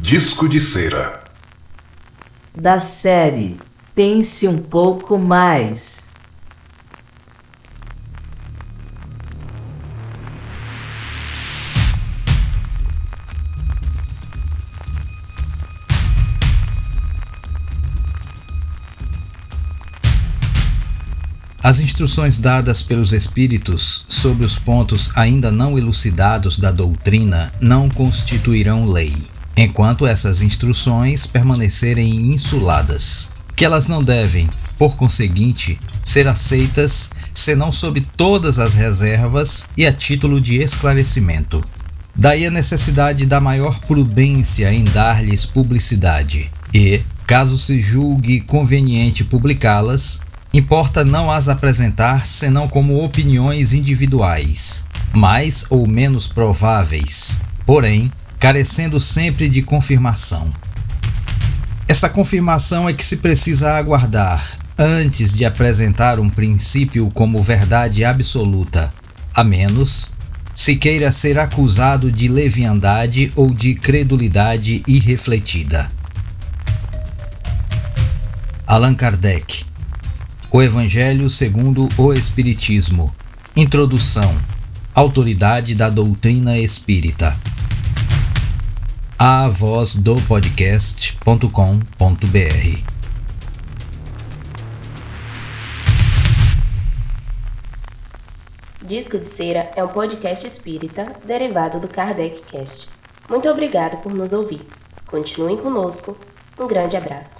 Disco de cera. Da série Pense um pouco mais. As instruções dadas pelos Espíritos sobre os pontos ainda não elucidados da doutrina não constituirão lei, enquanto essas instruções permanecerem insuladas. Que elas não devem, por conseguinte, ser aceitas senão sob todas as reservas e a título de esclarecimento. Daí a necessidade da maior prudência em dar-lhes publicidade, e, caso se julgue conveniente publicá-las, Importa não as apresentar senão como opiniões individuais, mais ou menos prováveis, porém carecendo sempre de confirmação. Essa confirmação é que se precisa aguardar antes de apresentar um princípio como verdade absoluta, a menos se queira ser acusado de leviandade ou de credulidade irrefletida. Allan Kardec o Evangelho segundo o Espiritismo. Introdução. Autoridade da doutrina espírita. A. Disco de Cera é um podcast espírita derivado do Kardec Cast. Muito obrigado por nos ouvir. Continuem conosco. Um grande abraço.